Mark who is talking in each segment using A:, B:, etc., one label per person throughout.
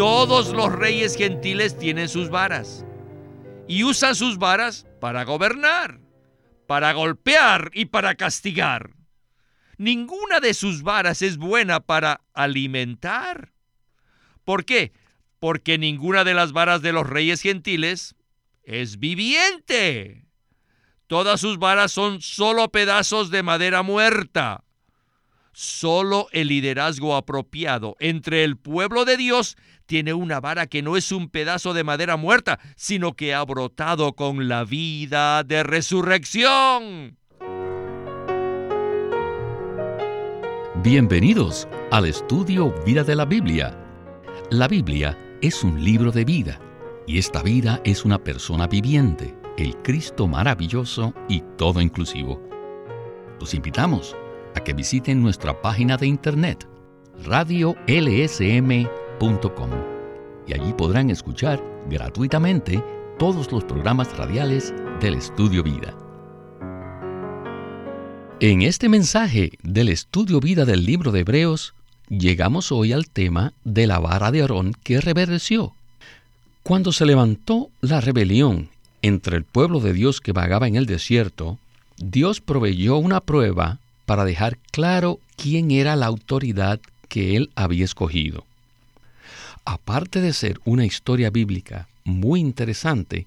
A: Todos los reyes gentiles tienen sus varas y usan sus varas para gobernar, para golpear y para castigar. Ninguna de sus varas es buena para alimentar. ¿Por qué? Porque ninguna de las varas de los reyes gentiles es viviente. Todas sus varas son solo pedazos de madera muerta. Solo el liderazgo apropiado entre el pueblo de Dios tiene una vara que no es un pedazo de madera muerta, sino que ha brotado con la vida de resurrección.
B: Bienvenidos al estudio Vida de la Biblia. La Biblia es un libro de vida y esta vida es una persona viviente, el Cristo maravilloso y todo inclusivo. Los invitamos a que visiten nuestra página de internet radiolsm.com y allí podrán escuchar gratuitamente todos los programas radiales del Estudio Vida. En este mensaje del Estudio Vida del libro de Hebreos, llegamos hoy al tema de la vara de Aarón que reverdeció. Cuando se levantó la rebelión entre el pueblo de Dios que vagaba en el desierto, Dios proveyó una prueba para dejar claro quién era la autoridad que él había escogido. Aparte de ser una historia bíblica muy interesante,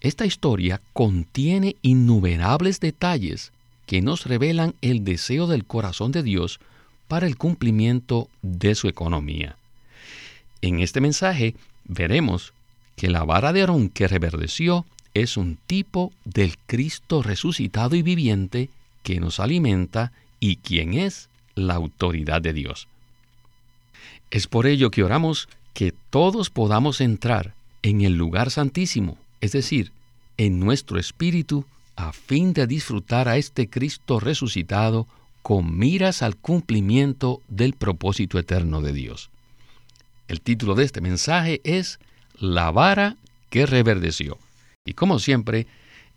B: esta historia contiene innumerables detalles que nos revelan el deseo del corazón de Dios para el cumplimiento de su economía. En este mensaje veremos que la vara de Aarón que reverdeció es un tipo del Cristo resucitado y viviente que nos alimenta y quien es la autoridad de Dios. Es por ello que oramos que todos podamos entrar en el lugar santísimo, es decir, en nuestro espíritu, a fin de disfrutar a este Cristo resucitado con miras al cumplimiento del propósito eterno de Dios. El título de este mensaje es La vara que reverdeció. Y como siempre,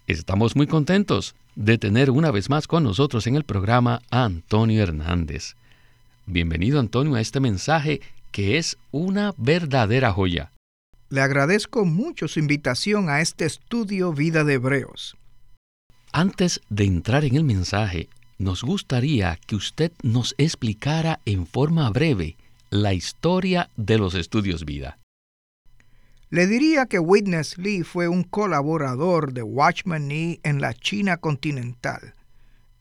B: estamos muy contentos de tener una vez más con nosotros en el programa a Antonio Hernández. Bienvenido Antonio a este mensaje que es una verdadera joya.
C: Le agradezco mucho su invitación a este estudio Vida de Hebreos.
B: Antes de entrar en el mensaje, nos gustaría que usted nos explicara en forma breve la historia de los estudios vida.
C: Le diría que Witness Lee fue un colaborador de Watchman Nee en la China continental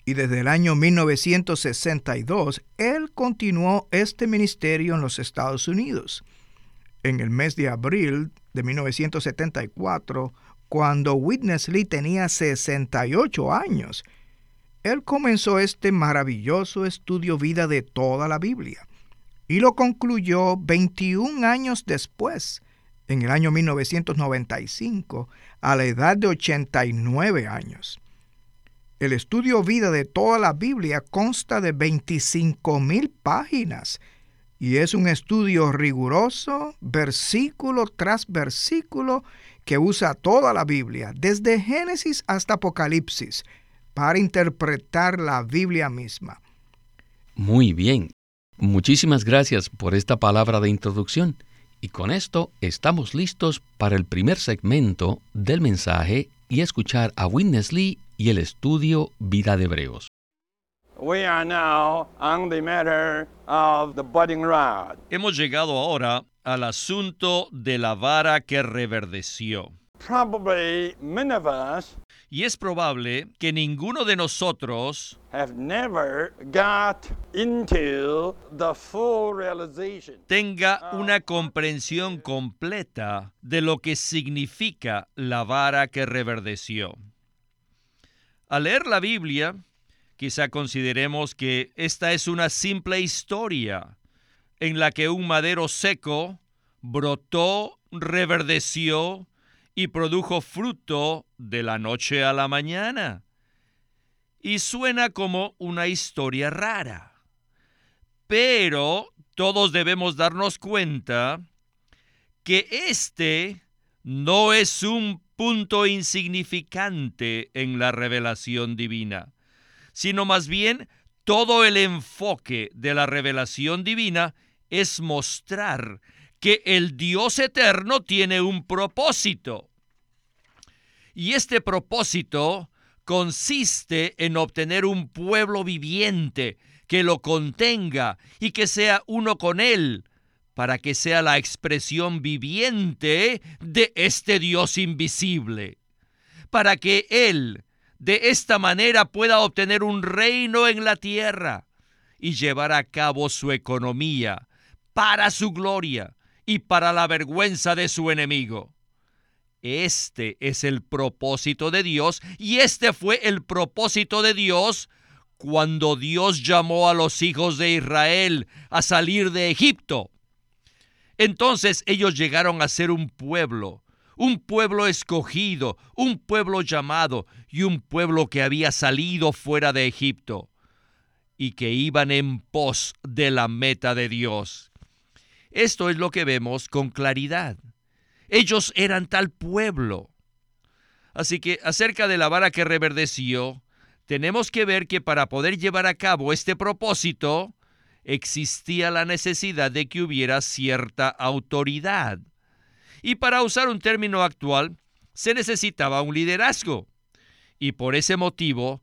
C: y desde el año 1962 él continuó este ministerio en los Estados Unidos. En el mes de abril de 1974, cuando Witness Lee tenía 68 años, él comenzó este maravilloso estudio vida de toda la Biblia y lo concluyó 21 años después en el año 1995 a la edad de 89 años. El estudio vida de toda la Biblia consta de 25 mil páginas y es un estudio riguroso, versículo tras versículo, que usa toda la Biblia, desde Génesis hasta Apocalipsis, para interpretar la Biblia misma.
B: Muy bien. Muchísimas gracias por esta palabra de introducción. Y con esto estamos listos para el primer segmento del mensaje y escuchar a Witness Lee y el estudio Vida de Hebreos.
A: Hemos llegado ahora al asunto de la vara que reverdeció. Y es probable que ninguno de nosotros tenga una comprensión completa de lo que significa la vara que reverdeció. Al leer la Biblia, quizá consideremos que esta es una simple historia en la que un madero seco brotó, reverdeció y produjo fruto de la noche a la mañana. Y suena como una historia rara. Pero todos debemos darnos cuenta que este no es un punto insignificante en la revelación divina, sino más bien todo el enfoque de la revelación divina es mostrar que el Dios eterno tiene un propósito. Y este propósito consiste en obtener un pueblo viviente que lo contenga y que sea uno con él, para que sea la expresión viviente de este Dios invisible, para que Él de esta manera pueda obtener un reino en la tierra y llevar a cabo su economía para su gloria y para la vergüenza de su enemigo. Este es el propósito de Dios y este fue el propósito de Dios cuando Dios llamó a los hijos de Israel a salir de Egipto. Entonces ellos llegaron a ser un pueblo, un pueblo escogido, un pueblo llamado y un pueblo que había salido fuera de Egipto y que iban en pos de la meta de Dios. Esto es lo que vemos con claridad. Ellos eran tal pueblo. Así que acerca de la vara que reverdeció, tenemos que ver que para poder llevar a cabo este propósito, existía la necesidad de que hubiera cierta autoridad. Y para usar un término actual, se necesitaba un liderazgo. Y por ese motivo,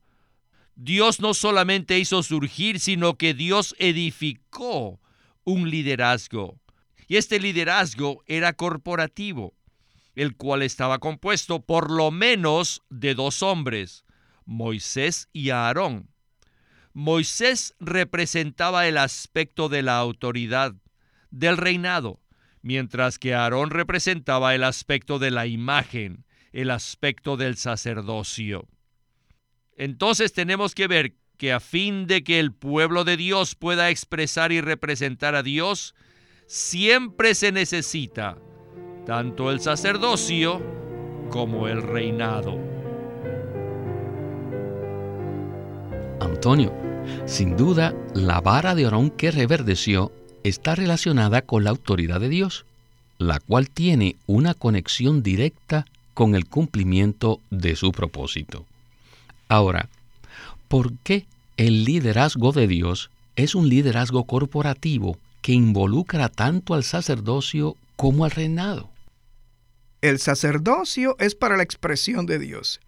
A: Dios no solamente hizo surgir, sino que Dios edificó un liderazgo. Y este liderazgo era corporativo, el cual estaba compuesto por lo menos de dos hombres, Moisés y Aarón. Moisés representaba el aspecto de la autoridad, del reinado, mientras que Aarón representaba el aspecto de la imagen, el aspecto del sacerdocio. Entonces tenemos que ver que a fin de que el pueblo de Dios pueda expresar y representar a Dios, siempre se necesita tanto el sacerdocio como el reinado.
B: Antonio, sin duda, la vara de Aarón que reverdeció está relacionada con la autoridad de Dios, la cual tiene una conexión directa con el cumplimiento de su propósito. Ahora, ¿por qué el liderazgo de Dios es un liderazgo corporativo que involucra tanto al sacerdocio como al reinado?
C: El sacerdocio es para la expresión de Dios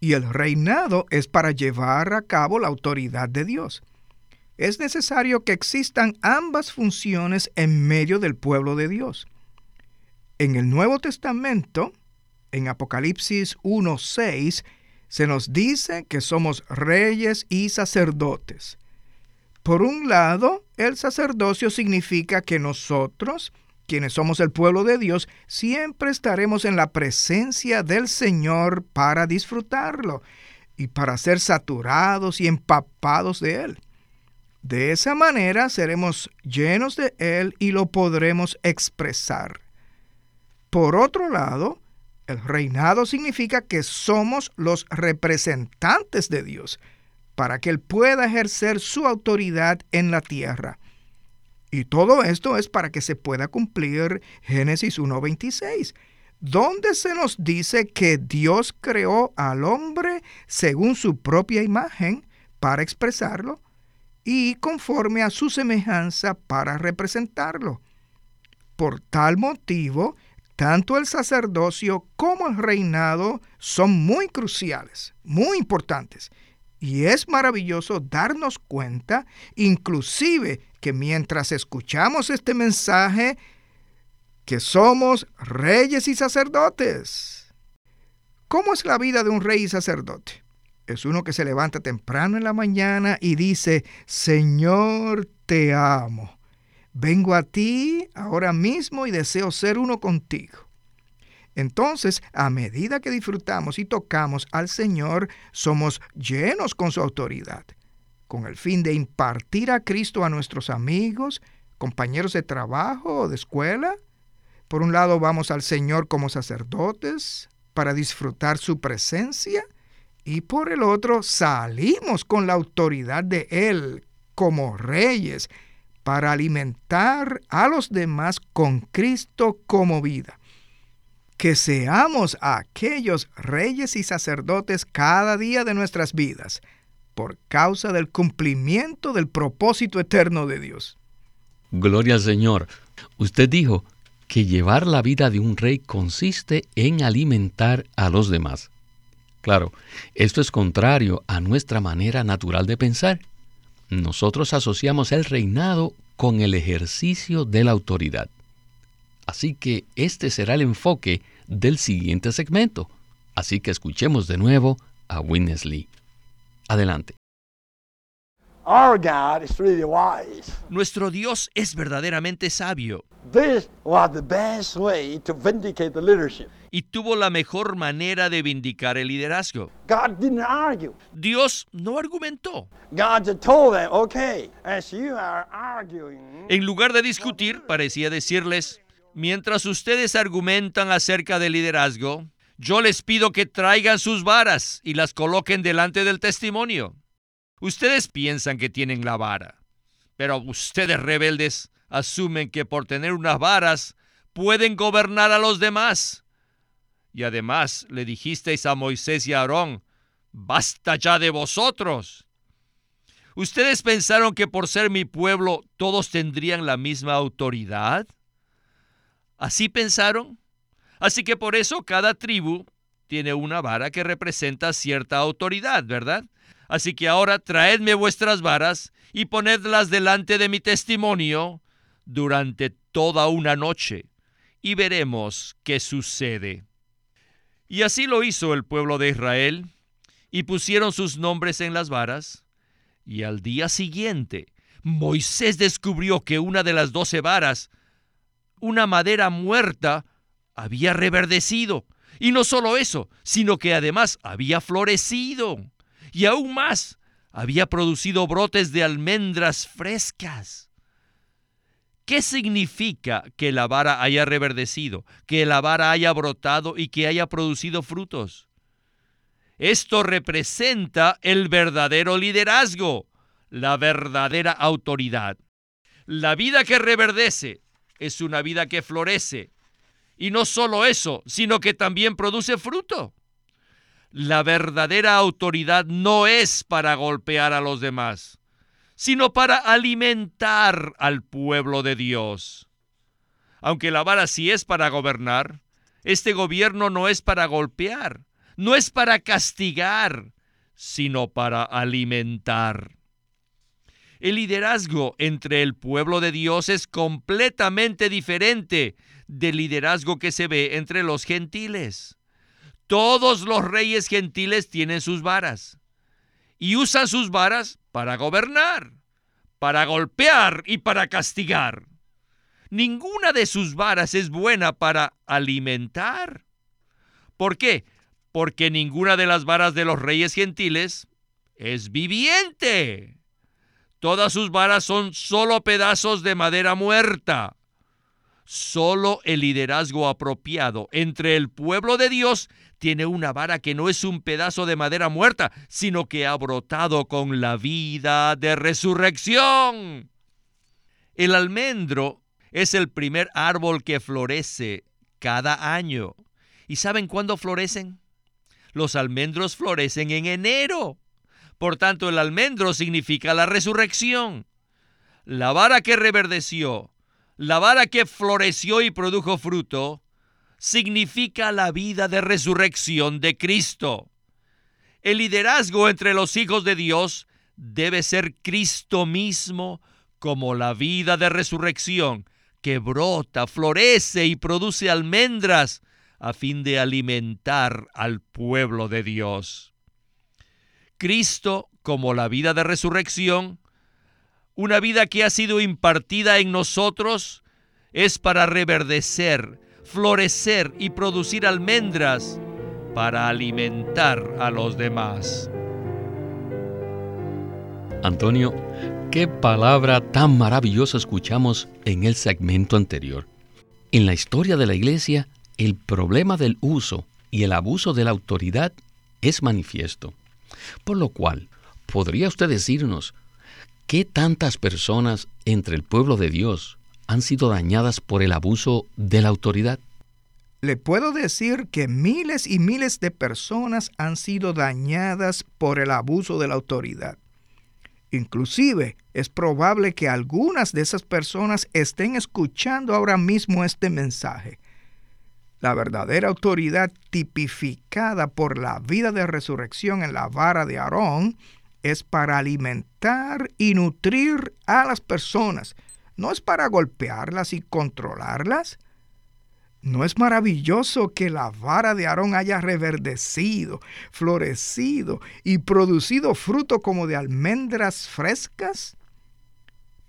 C: y el reinado es para llevar a cabo la autoridad de Dios. Es necesario que existan ambas funciones en medio del pueblo de Dios. En el Nuevo Testamento, en Apocalipsis 1.6, se nos dice que somos reyes y sacerdotes. Por un lado, el sacerdocio significa que nosotros, quienes somos el pueblo de Dios, siempre estaremos en la presencia del Señor para disfrutarlo y para ser saturados y empapados de Él. De esa manera seremos llenos de Él y lo podremos expresar. Por otro lado, el reinado significa que somos los representantes de Dios para que Él pueda ejercer su autoridad en la tierra. Y todo esto es para que se pueda cumplir Génesis 1.26, donde se nos dice que Dios creó al hombre según su propia imagen para expresarlo y conforme a su semejanza para representarlo. Por tal motivo, tanto el sacerdocio como el reinado son muy cruciales, muy importantes. Y es maravilloso darnos cuenta, inclusive que mientras escuchamos este mensaje, que somos reyes y sacerdotes. ¿Cómo es la vida de un rey y sacerdote? Es uno que se levanta temprano en la mañana y dice, Señor, te amo. Vengo a ti ahora mismo y deseo ser uno contigo. Entonces, a medida que disfrutamos y tocamos al Señor, somos llenos con su autoridad, con el fin de impartir a Cristo a nuestros amigos, compañeros de trabajo o de escuela. Por un lado, vamos al Señor como sacerdotes para disfrutar su presencia y por el otro, salimos con la autoridad de Él como reyes para alimentar a los demás con Cristo como vida que seamos aquellos reyes y sacerdotes cada día de nuestras vidas, por causa del cumplimiento del propósito eterno de Dios.
B: Gloria al Señor. Usted dijo que llevar la vida de un rey consiste en alimentar a los demás. Claro, esto es contrario a nuestra manera natural de pensar. Nosotros asociamos el reinado con el ejercicio de la autoridad. Así que este será el enfoque del siguiente segmento. Así que escuchemos de nuevo a Witness Lee. Adelante.
A: Nuestro Dios es verdaderamente sabio. Y tuvo la mejor manera de vindicar el liderazgo. Dios no argumentó. En lugar de discutir, parecía decirles, mientras ustedes argumentan acerca del liderazgo, yo les pido que traigan sus varas y las coloquen delante del testimonio. Ustedes piensan que tienen la vara, pero ustedes rebeldes asumen que por tener unas varas pueden gobernar a los demás. Y además le dijisteis a Moisés y a Aarón, basta ya de vosotros. ¿Ustedes pensaron que por ser mi pueblo todos tendrían la misma autoridad? ¿Así pensaron? Así que por eso cada tribu tiene una vara que representa cierta autoridad, ¿verdad? Así que ahora traedme vuestras varas y ponedlas delante de mi testimonio durante toda una noche, y veremos qué sucede. Y así lo hizo el pueblo de Israel, y pusieron sus nombres en las varas, y al día siguiente Moisés descubrió que una de las doce varas, una madera muerta, había reverdecido, y no solo eso, sino que además había florecido y aún más, había producido brotes de almendras frescas. ¿Qué significa que la vara haya reverdecido, que la vara haya brotado y que haya producido frutos? Esto representa el verdadero liderazgo, la verdadera autoridad. La vida que reverdece es una vida que florece. Y no solo eso, sino que también produce fruto. La verdadera autoridad no es para golpear a los demás, sino para alimentar al pueblo de Dios. Aunque la vara sí es para gobernar, este gobierno no es para golpear, no es para castigar, sino para alimentar. El liderazgo entre el pueblo de Dios es completamente diferente del liderazgo que se ve entre los gentiles. Todos los reyes gentiles tienen sus varas y usan sus varas para gobernar, para golpear y para castigar. Ninguna de sus varas es buena para alimentar. ¿Por qué? Porque ninguna de las varas de los reyes gentiles es viviente. Todas sus varas son solo pedazos de madera muerta. Solo el liderazgo apropiado entre el pueblo de Dios tiene una vara que no es un pedazo de madera muerta, sino que ha brotado con la vida de resurrección. El almendro es el primer árbol que florece cada año. ¿Y saben cuándo florecen? Los almendros florecen en enero. Por tanto, el almendro significa la resurrección. La vara que reverdeció, la vara que floreció y produjo fruto, significa la vida de resurrección de Cristo. El liderazgo entre los hijos de Dios debe ser Cristo mismo como la vida de resurrección que brota, florece y produce almendras a fin de alimentar al pueblo de Dios. Cristo como la vida de resurrección, una vida que ha sido impartida en nosotros, es para reverdecer, florecer y producir almendras para alimentar a los demás.
B: Antonio, qué palabra tan maravillosa escuchamos en el segmento anterior. En la historia de la Iglesia, el problema del uso y el abuso de la autoridad es manifiesto. Por lo cual, ¿podría usted decirnos qué tantas personas entre el pueblo de Dios han sido dañadas por el abuso de la autoridad?
C: Le puedo decir que miles y miles de personas han sido dañadas por el abuso de la autoridad. Inclusive es probable que algunas de esas personas estén escuchando ahora mismo este mensaje. La verdadera autoridad tipificada por la vida de resurrección en la vara de Aarón es para alimentar y nutrir a las personas, no es para golpearlas y controlarlas. ¿No es maravilloso que la vara de Aarón haya reverdecido, florecido y producido fruto como de almendras frescas?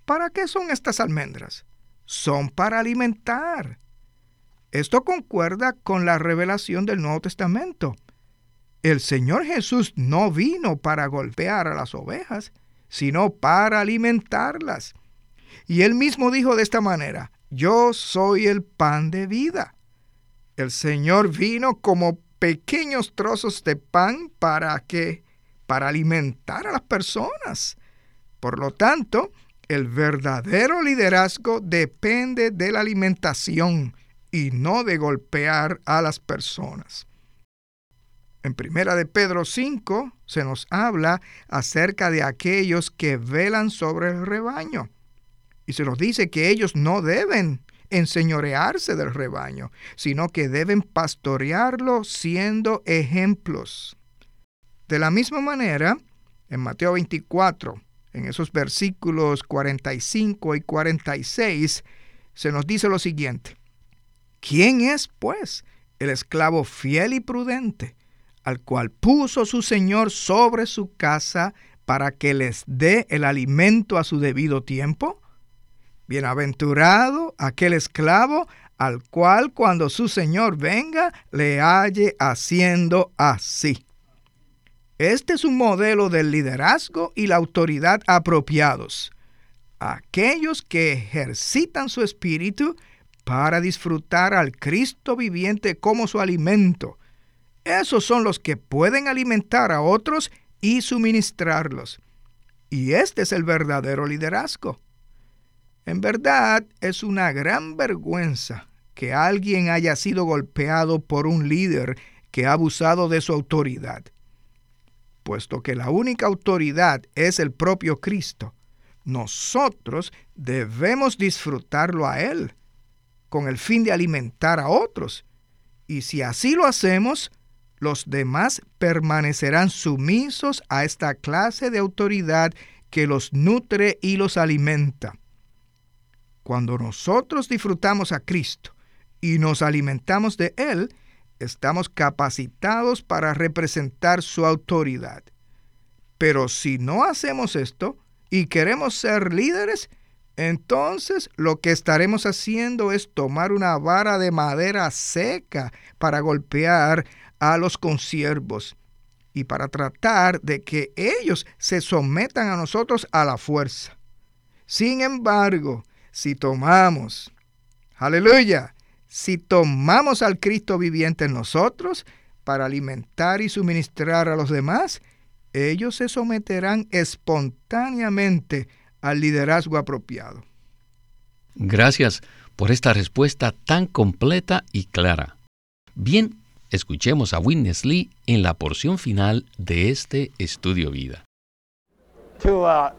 C: ¿Para qué son estas almendras? Son para alimentar. Esto concuerda con la revelación del Nuevo Testamento. El Señor Jesús no vino para golpear a las ovejas, sino para alimentarlas. Y él mismo dijo de esta manera, yo soy el pan de vida. El Señor vino como pequeños trozos de pan para que para alimentar a las personas. Por lo tanto, el verdadero liderazgo depende de la alimentación y no de golpear a las personas. En Primera de Pedro 5 se nos habla acerca de aquellos que velan sobre el rebaño. Y se nos dice que ellos no deben enseñorearse del rebaño, sino que deben pastorearlo siendo ejemplos. De la misma manera, en Mateo 24, en esos versículos 45 y 46, se nos dice lo siguiente. ¿Quién es, pues, el esclavo fiel y prudente, al cual puso su Señor sobre su casa para que les dé el alimento a su debido tiempo? Bienaventurado aquel esclavo al cual cuando su Señor venga le halle haciendo así. Este es un modelo del liderazgo y la autoridad apropiados. Aquellos que ejercitan su espíritu para disfrutar al Cristo viviente como su alimento. Esos son los que pueden alimentar a otros y suministrarlos. Y este es el verdadero liderazgo. En verdad es una gran vergüenza que alguien haya sido golpeado por un líder que ha abusado de su autoridad. Puesto que la única autoridad es el propio Cristo, nosotros debemos disfrutarlo a Él, con el fin de alimentar a otros. Y si así lo hacemos, los demás permanecerán sumisos a esta clase de autoridad que los nutre y los alimenta. Cuando nosotros disfrutamos a Cristo y nos alimentamos de Él, estamos capacitados para representar su autoridad. Pero si no hacemos esto y queremos ser líderes, entonces lo que estaremos haciendo es tomar una vara de madera seca para golpear a los consiervos y para tratar de que ellos se sometan a nosotros a la fuerza. Sin embargo, si tomamos, aleluya, si tomamos al Cristo viviente en nosotros para alimentar y suministrar a los demás, ellos se someterán espontáneamente al liderazgo apropiado.
B: Gracias por esta respuesta tan completa y clara. Bien, escuchemos a Witness Lee en la porción final de este estudio vida.
A: Uh,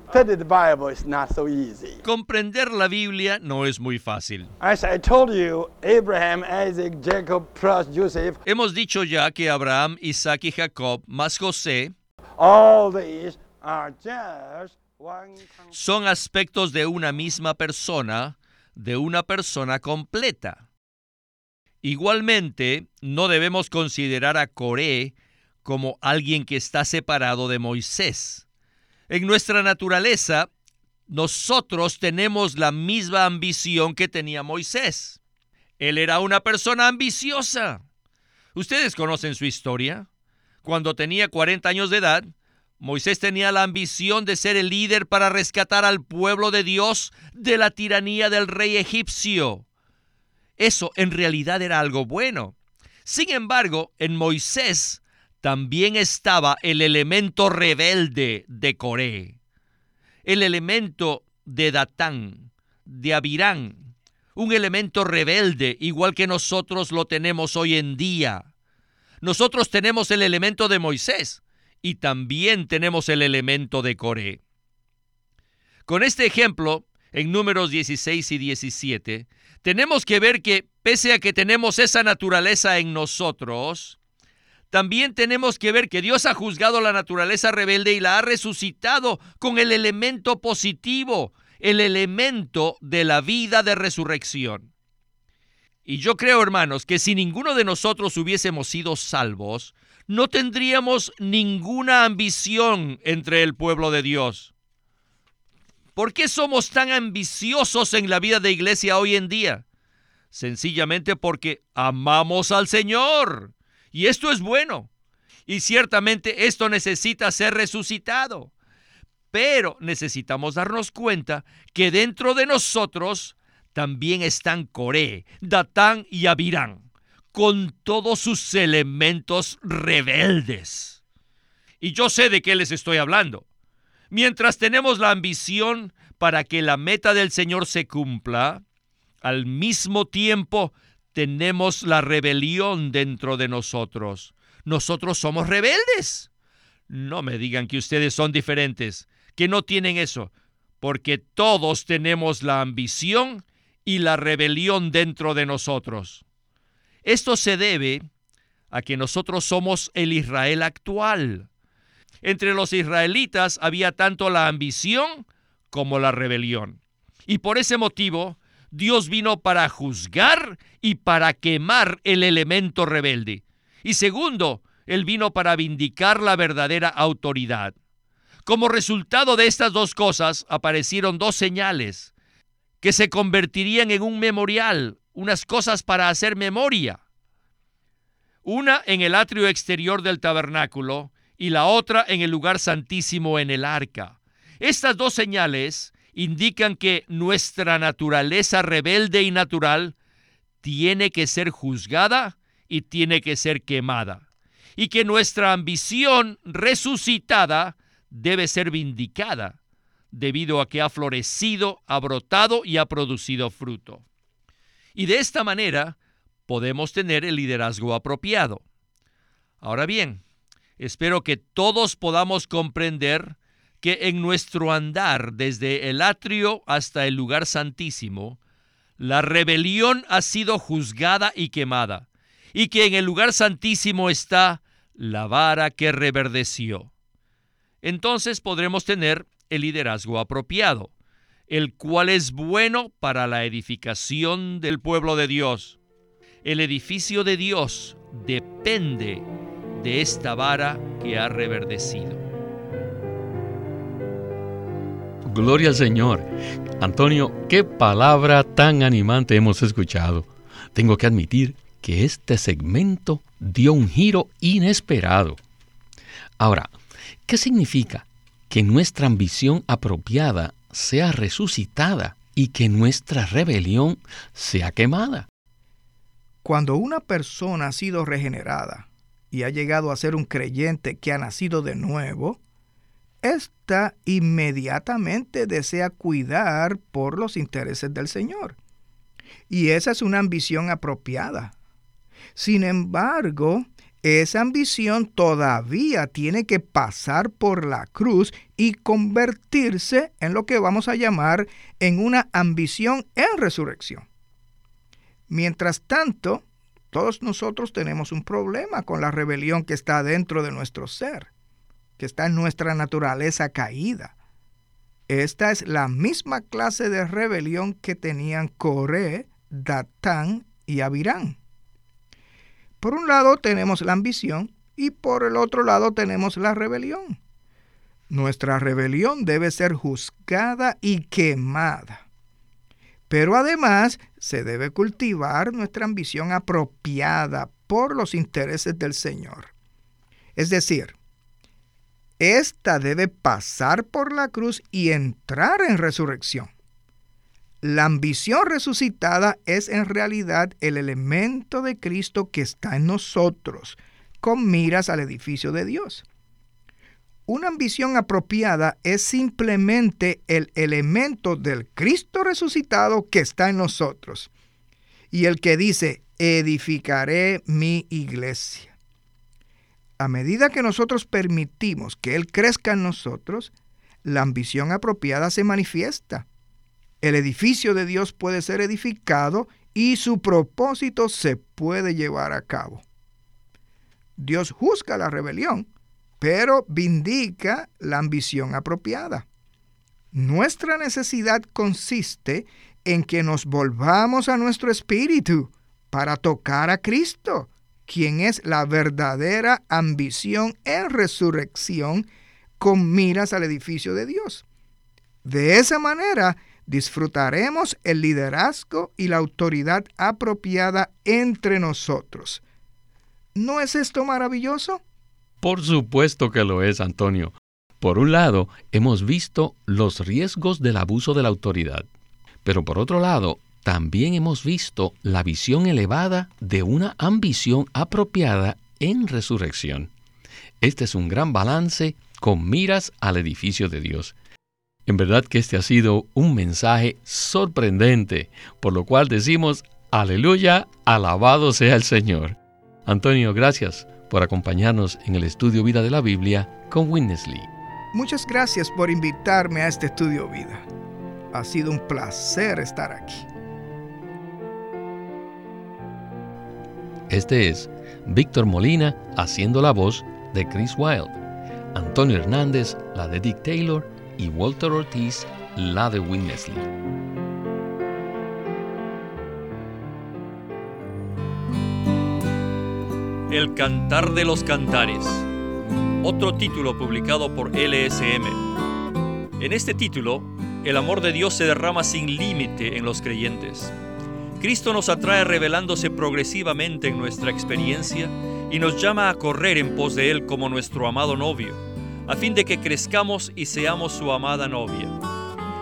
A: Comprender la Biblia no es muy fácil. Hemos dicho ya que Abraham, Isaac y Jacob, más José, son aspectos de una misma persona, de una persona completa. Igualmente, no debemos considerar a Coré como alguien que está separado de Moisés en nuestra naturaleza, nosotros tenemos la misma ambición que tenía Moisés. Él era una persona ambiciosa. Ustedes conocen su historia. Cuando tenía 40 años de edad, Moisés tenía la ambición de ser el líder para rescatar al pueblo de Dios de la tiranía del rey egipcio. Eso en realidad era algo bueno. Sin embargo, en Moisés también estaba el elemento rebelde de Coré, el elemento de Datán, de Abirán, un elemento rebelde igual que nosotros lo tenemos hoy en día. Nosotros tenemos el elemento de Moisés y también tenemos el elemento de Coré. Con este ejemplo, en números 16 y 17, tenemos que ver que pese a que tenemos esa naturaleza en nosotros, también tenemos que ver que Dios ha juzgado la naturaleza rebelde y la ha resucitado con el elemento positivo, el elemento de la vida de resurrección. Y yo creo, hermanos, que si ninguno de nosotros hubiésemos sido salvos, no tendríamos ninguna ambición entre el pueblo de Dios. ¿Por qué somos tan ambiciosos en la vida de iglesia hoy en día? Sencillamente porque amamos al Señor. Y esto es bueno. Y ciertamente esto necesita ser resucitado. Pero necesitamos darnos cuenta que dentro de nosotros también están Coré, Datán y Abirán, con todos sus elementos rebeldes. Y yo sé de qué les estoy hablando. Mientras tenemos la ambición para que la meta del Señor se cumpla, al mismo tiempo tenemos la rebelión dentro de nosotros. Nosotros somos rebeldes. No me digan que ustedes son diferentes, que no tienen eso, porque todos tenemos la ambición y la rebelión dentro de nosotros. Esto se debe a que nosotros somos el Israel actual. Entre los israelitas había tanto la ambición como la rebelión. Y por ese motivo, Dios vino para juzgar y para quemar el elemento rebelde. Y segundo, Él vino para vindicar la verdadera autoridad. Como resultado de estas dos cosas aparecieron dos señales que se convertirían en un memorial, unas cosas para hacer memoria. Una en el atrio exterior del tabernáculo y la otra en el lugar santísimo en el arca. Estas dos señales indican que nuestra naturaleza rebelde y natural tiene que ser juzgada y tiene que ser quemada. Y que nuestra ambición resucitada debe ser vindicada debido a que ha florecido, ha brotado y ha producido fruto. Y de esta manera podemos tener el liderazgo apropiado. Ahora bien, Espero que todos podamos comprender que en nuestro andar desde el atrio hasta el lugar santísimo, la rebelión ha sido juzgada y quemada, y que en el lugar santísimo está la vara que reverdeció. Entonces podremos tener el liderazgo apropiado, el cual es bueno para la edificación del pueblo de Dios. El edificio de Dios depende de esta vara que ha reverdecido.
B: Gloria al Señor. Antonio, qué palabra tan animante hemos escuchado. Tengo que admitir que este segmento dio un giro inesperado. Ahora, ¿qué significa que nuestra ambición apropiada sea resucitada y que nuestra rebelión sea quemada?
C: Cuando una persona ha sido regenerada, y ha llegado a ser un creyente que ha nacido de nuevo, ésta inmediatamente desea cuidar por los intereses del Señor. Y esa es una ambición apropiada. Sin embargo, esa ambición todavía tiene que pasar por la cruz y convertirse en lo que vamos a llamar en una ambición en resurrección. Mientras tanto, todos nosotros tenemos un problema con la rebelión que está dentro de nuestro ser, que está en nuestra naturaleza caída. Esta es la misma clase de rebelión que tenían Coré, Datán y Abirán. Por un lado tenemos la ambición y por el otro lado tenemos la rebelión. Nuestra rebelión debe ser juzgada y quemada. Pero además se debe cultivar nuestra ambición apropiada por los intereses del Señor. Es decir, esta debe pasar por la cruz y entrar en resurrección. La ambición resucitada es en realidad el elemento de Cristo que está en nosotros, con miras al edificio de Dios. Una ambición apropiada es simplemente el elemento del Cristo resucitado que está en nosotros. Y el que dice, edificaré mi iglesia. A medida que nosotros permitimos que Él crezca en nosotros, la ambición apropiada se manifiesta. El edificio de Dios puede ser edificado y su propósito se puede llevar a cabo. Dios juzga la rebelión, pero vindica la ambición apropiada. Nuestra necesidad consiste en que nos volvamos a nuestro espíritu para tocar a Cristo, quien es la verdadera ambición en resurrección con miras al edificio de Dios. De esa manera disfrutaremos el liderazgo y la autoridad apropiada entre nosotros. ¿No es esto maravilloso?
B: Por supuesto que lo es, Antonio. Por un lado, hemos visto los riesgos del abuso de la autoridad, pero por otro lado, también hemos visto la visión elevada de una ambición apropiada en resurrección. Este es un gran balance con miras al edificio de Dios. En verdad que este ha sido un mensaje sorprendente, por lo cual decimos, aleluya, alabado sea el Señor. Antonio, gracias por acompañarnos en el estudio Vida de la Biblia con Winnesley.
C: Muchas gracias por invitarme a este estudio Vida. Ha sido un placer estar aquí.
B: Este es Víctor Molina haciendo la voz de Chris Wilde, Antonio Hernández la de Dick Taylor y Walter Ortiz la de Winnesley.
A: El Cantar de los Cantares, otro título publicado por LSM. En este título, el amor de Dios se derrama sin límite en los creyentes. Cristo nos atrae revelándose progresivamente en nuestra experiencia y nos llama a correr en pos de Él como nuestro amado novio, a fin de que crezcamos y seamos su amada novia.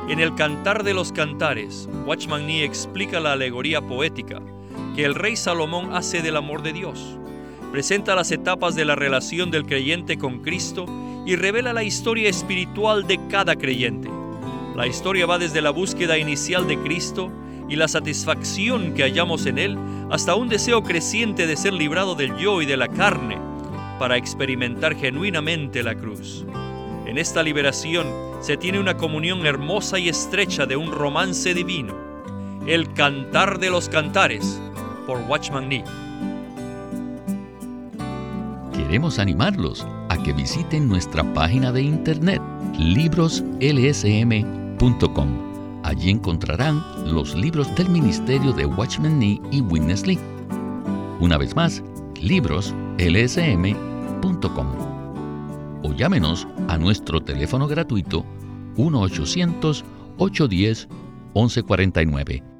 A: En el Cantar de los Cantares, Watchman Nee explica la alegoría poética que el rey Salomón hace del amor de Dios presenta las etapas de la relación del creyente con Cristo y revela la historia espiritual de cada creyente. La historia va desde la búsqueda inicial de Cristo y la satisfacción que hallamos en Él hasta un deseo creciente de ser librado del yo y de la carne para experimentar genuinamente la cruz. En esta liberación se tiene una comunión hermosa y estrecha de un romance divino. El Cantar de los Cantares por Watchman Nee
B: queremos animarlos a que visiten nuestra página de internet libroslsm.com. Allí encontrarán los libros del Ministerio de Watchman Nee y Witness Lee. Una vez más, libroslsm.com. O llámenos a nuestro teléfono gratuito 1-800-810-1149